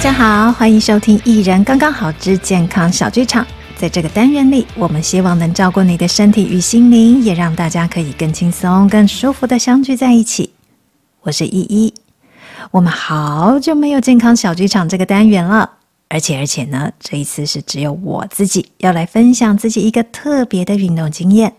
大家好，欢迎收听《一人刚刚好之健康小剧场》。在这个单元里，我们希望能照顾你的身体与心灵，也让大家可以更轻松、更舒服的相聚在一起。我是依依，我们好久没有健康小剧场这个单元了，而且而且呢，这一次是只有我自己要来分享自己一个特别的运动经验。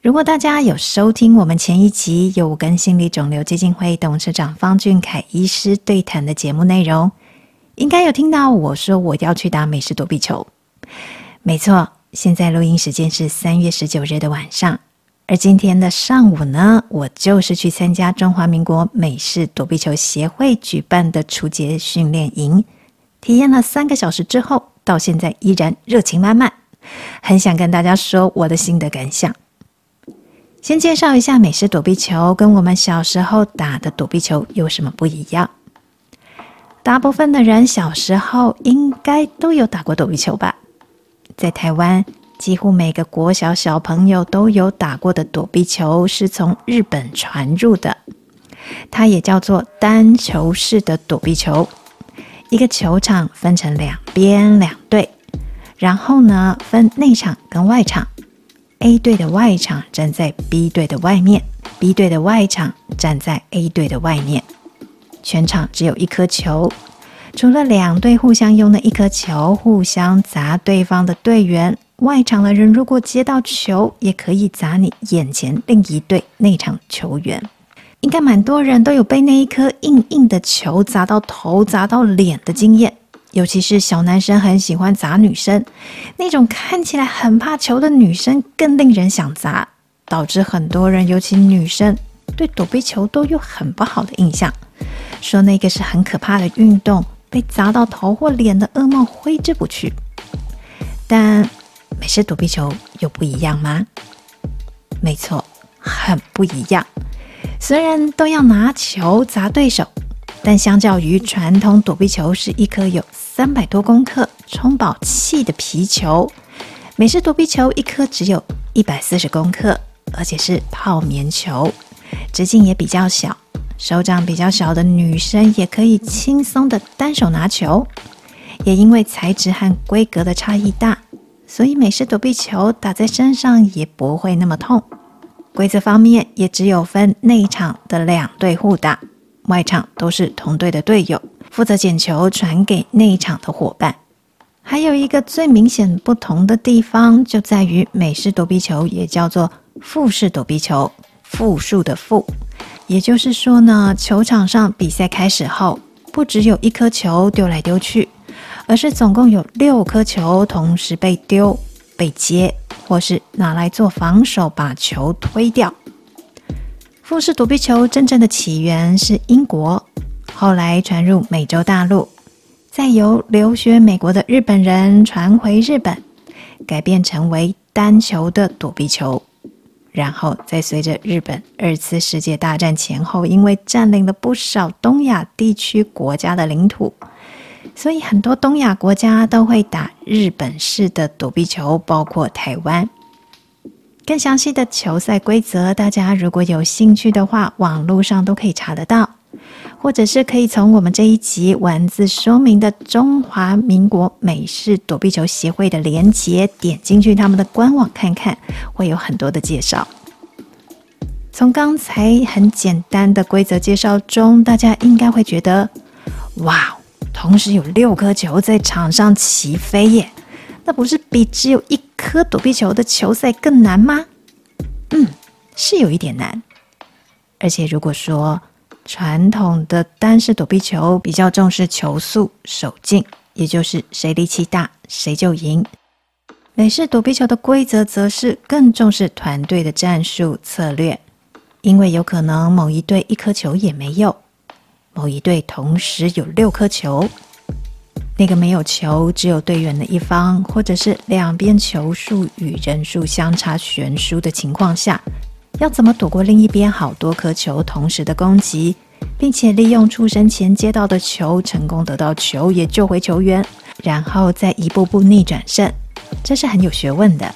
如果大家有收听我们前一集，有跟心理肿瘤基金会董事长方俊凯医师对谈的节目内容。应该有听到我说我要去打美式躲避球，没错。现在录音时间是三月十九日的晚上，而今天的上午呢，我就是去参加中华民国美式躲避球协会举办的初阶训练营，体验了三个小时之后，到现在依然热情满满，很想跟大家说我的心得感想。先介绍一下美式躲避球跟我们小时候打的躲避球有什么不一样。大部分的人小时候应该都有打过躲避球吧？在台湾，几乎每个国小小朋友都有打过的躲避球是从日本传入的，它也叫做单球式的躲避球。一个球场分成两边两队，然后呢，分内场跟外场。A 队的外场站在 B 队的外面，B 队的外场站在 A 队的外面。全场只有一颗球，除了两队互相用的一颗球互相砸对方的队员，外场的人如果接到球，也可以砸你眼前另一队内场球员。应该蛮多人都有被那一颗硬硬的球砸到头、砸到脸的经验，尤其是小男生很喜欢砸女生，那种看起来很怕球的女生更令人想砸，导致很多人，尤其女生，对躲避球都有很不好的印象。说那个是很可怕的运动，被砸到头或脸的噩梦挥之不去。但美式躲避球有不一样吗？没错，很不一样。虽然都要拿球砸对手，但相较于传统躲避球是一颗有三百多公克充饱气的皮球，美式躲避球一颗只有一百四十公克，而且是泡棉球，直径也比较小。手掌比较小的女生也可以轻松的单手拿球，也因为材质和规格的差异大，所以美式躲避球打在身上也不会那么痛。规则方面也只有分内场的两队互打，外场都是同队的队友负责捡球传给内场的伙伴。还有一个最明显不同的地方就在于美式躲避球也叫做复式躲避球，复数的复。也就是说呢，球场上比赛开始后，不只有一颗球丢来丢去，而是总共有六颗球同时被丢、被接，或是拿来做防守，把球推掉。复式躲避球真正的起源是英国，后来传入美洲大陆，再由留学美国的日本人传回日本，改变成为单球的躲避球。然后再随着日本二次世界大战前后，因为占领了不少东亚地区国家的领土，所以很多东亚国家都会打日本式的躲避球，包括台湾。更详细的球赛规则，大家如果有兴趣的话，网络上都可以查得到。或者是可以从我们这一集文字说明的中华民国美式躲避球协会的连结，点进去他们的官网看看，会有很多的介绍。从刚才很简单的规则介绍中，大家应该会觉得，哇，同时有六颗球在场上齐飞耶，那不是比只有一颗躲避球的球赛更难吗？嗯，是有一点难。而且如果说，传统的单式躲避球比较重视球速、手劲，也就是谁力气大谁就赢。美式躲避球的规则则是更重视团队的战术策略，因为有可能某一队一颗球也没有，某一队同时有六颗球，那个没有球只有队员的一方，或者是两边球数与人数相差悬殊的情况下。要怎么躲过另一边好多颗球同时的攻击，并且利用出生前接到的球成功得到球，也救回球员，然后再一步步逆转胜，这是很有学问的。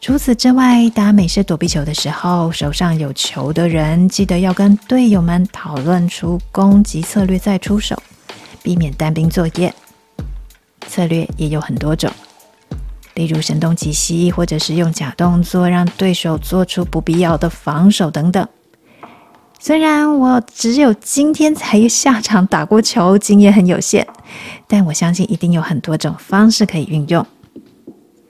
除此之外，打美式躲避球的时候，手上有球的人记得要跟队友们讨论出攻击策略再出手，避免单兵作业。策略也有很多种，例如声东击西，或者是用假动作让对手做出不必要的防守等等。虽然我只有今天才下场打过球，经验很有限，但我相信一定有很多种方式可以运用。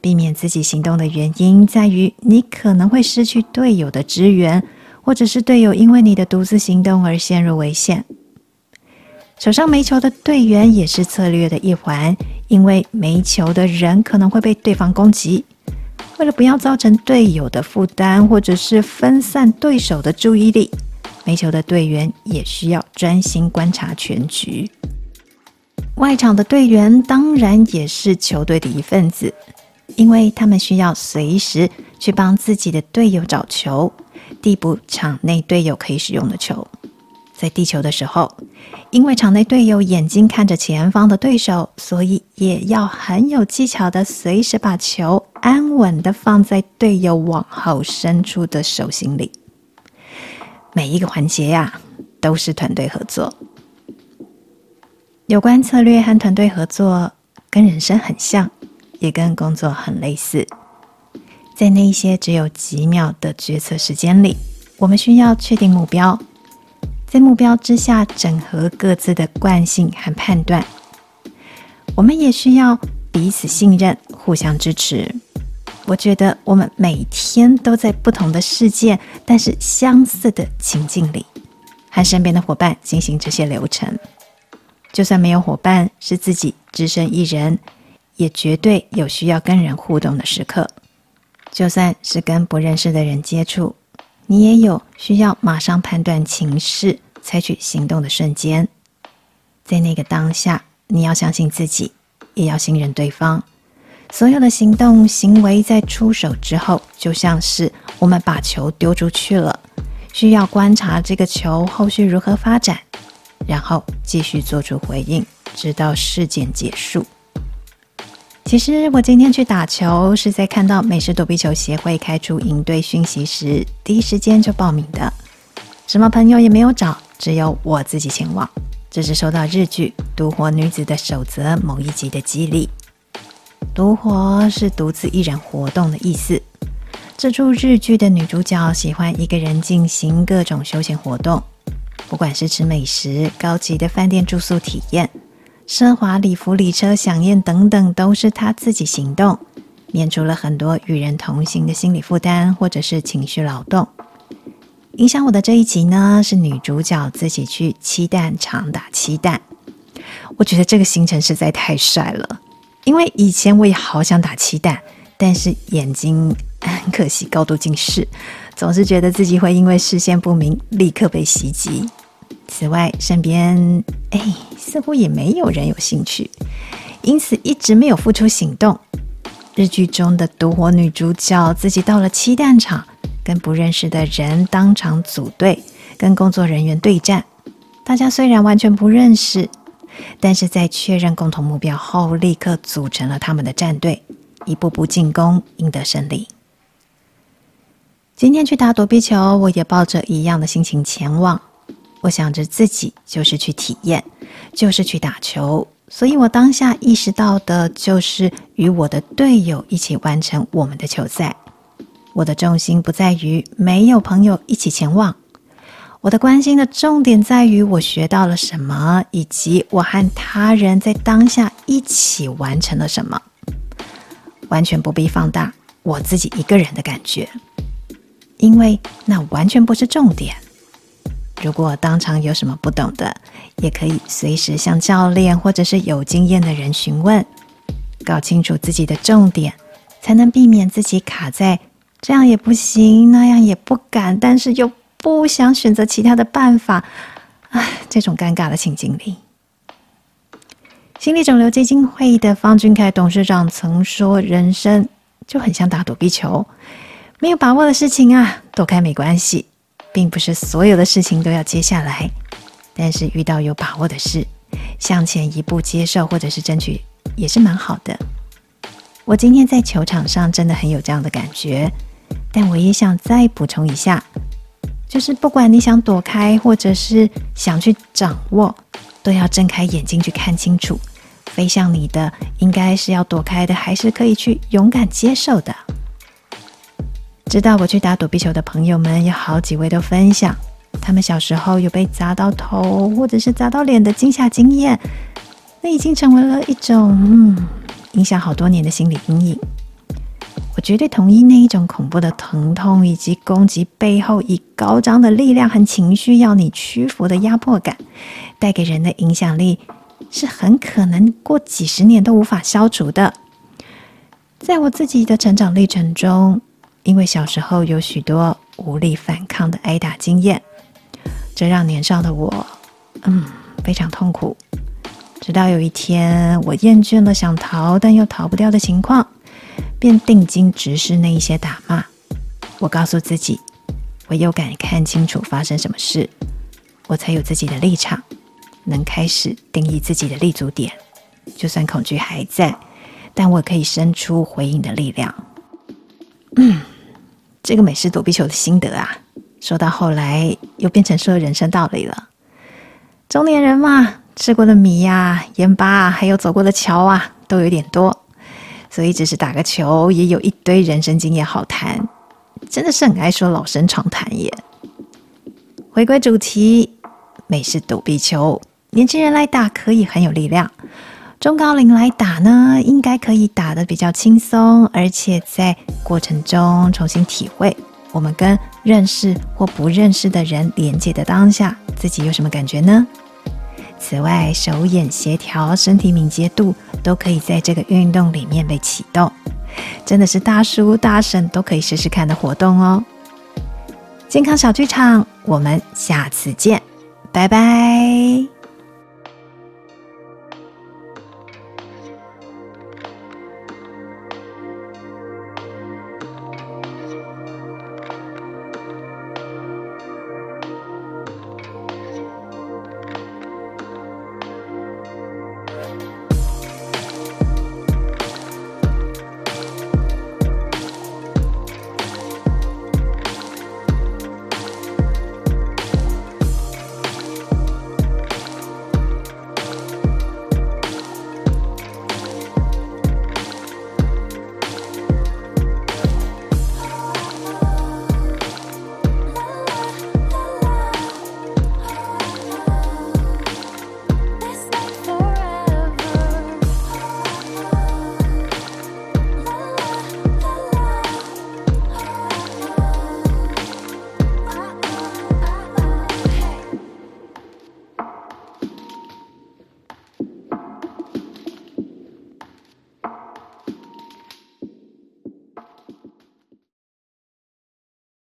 避免自己行动的原因在于，你可能会失去队友的支援，或者是队友因为你的独自行动而陷入危险。手上没球的队员也是策略的一环，因为没球的人可能会被对方攻击。为了不要造成队友的负担，或者是分散对手的注意力，没球的队员也需要专心观察全局。外场的队员当然也是球队的一份子，因为他们需要随时去帮自己的队友找球，递补场内队友可以使用的球。在地球的时候，因为场内队友眼睛看着前方的对手，所以也要很有技巧的随时把球安稳的放在队友往后伸出的手心里。每一个环节呀，都是团队合作。有关策略和团队合作，跟人生很像，也跟工作很类似。在那一些只有几秒的决策时间里，我们需要确定目标。在目标之下整合各自的惯性和判断，我们也需要彼此信任、互相支持。我觉得我们每天都在不同的事件，但是相似的情境里，和身边的伙伴进行这些流程。就算没有伙伴，是自己只身一人，也绝对有需要跟人互动的时刻。就算是跟不认识的人接触。你也有需要马上判断情势、采取行动的瞬间，在那个当下，你要相信自己，也要信任对方。所有的行动行为在出手之后，就像是我们把球丢出去了，需要观察这个球后续如何发展，然后继续做出回应，直到事件结束。其实我今天去打球，是在看到美式躲避球协会开出营队讯息时，第一时间就报名的。什么朋友也没有找，只有我自己前往。这是受到日剧《独活女子的守则》某一集的激励。独活是独自一人活动的意思。这出日剧的女主角喜欢一个人进行各种休闲活动，不管是吃美食、高级的饭店住宿体验。奢华礼服、礼车、饗宴等等，都是他自己行动，免除了很多与人同行的心理负担或者是情绪劳动。影响我的这一集呢，是女主角自己去漆弹场打漆弹。我觉得这个行程实在太帅了，因为以前我也好想打漆弹，但是眼睛很可惜高度近视，总是觉得自己会因为视线不明立刻被袭击。此外，身边哎，似乎也没有人有兴趣，因此一直没有付出行动。日剧中的独活女主角自己到了漆弹场，跟不认识的人当场组队，跟工作人员对战。大家虽然完全不认识，但是在确认共同目标后，立刻组成了他们的战队，一步步进攻，赢得胜利。今天去打躲避球，我也抱着一样的心情前往。我想着自己就是去体验，就是去打球，所以我当下意识到的就是与我的队友一起完成我们的球赛。我的重心不在于没有朋友一起前往，我的关心的重点在于我学到了什么，以及我和他人在当下一起完成了什么。完全不必放大我自己一个人的感觉，因为那完全不是重点。如果当场有什么不懂的，也可以随时向教练或者是有经验的人询问，搞清楚自己的重点，才能避免自己卡在这样也不行，那样也不敢，但是又不想选择其他的办法，唉，这种尴尬的情境里。心理肿瘤基金会的方俊凯董事长曾说：“人生就很像打躲避球，没有把握的事情啊，躲开没关系。”并不是所有的事情都要接下来，但是遇到有把握的事，向前一步接受或者是争取也是蛮好的。我今天在球场上真的很有这样的感觉，但我也想再补充一下，就是不管你想躲开或者是想去掌握，都要睁开眼睛去看清楚。飞向你的，应该是要躲开的，还是可以去勇敢接受的？知道我去打躲避球的朋友们，有好几位都分享，他们小时候有被砸到头或者是砸到脸的惊吓经验，那已经成为了一种嗯，影响好多年的心理阴影。我绝对同意那一种恐怖的疼痛，以及攻击背后以高涨的力量和情绪要你屈服的压迫感，带给人的影响力。是很可能过几十年都无法消除的。在我自己的成长历程中，因为小时候有许多无力反抗的挨打经验，这让年少的我，嗯，非常痛苦。直到有一天，我厌倦了想逃但又逃不掉的情况，便定睛直视那一些打骂。我告诉自己，唯有敢看清楚发生什么事，我才有自己的立场。能开始定义自己的立足点，就算恐惧还在，但我可以生出回应的力量。嗯，这个美式躲避球的心得啊，说到后来又变成说人生道理了。中年人嘛，吃过的米呀、盐巴，还有走过的桥啊，都有点多，所以只是打个球，也有一堆人生经验好谈，真的是很爱说老生常谈耶。回归主题，美式躲避球。年轻人来打可以很有力量，中高龄来打呢，应该可以打得比较轻松，而且在过程中重新体会我们跟认识或不认识的人连接的当下，自己有什么感觉呢？此外，手眼协调、身体敏捷度都可以在这个运动里面被启动，真的是大叔大婶都可以试试看的活动哦。健康小剧场，我们下次见，拜拜。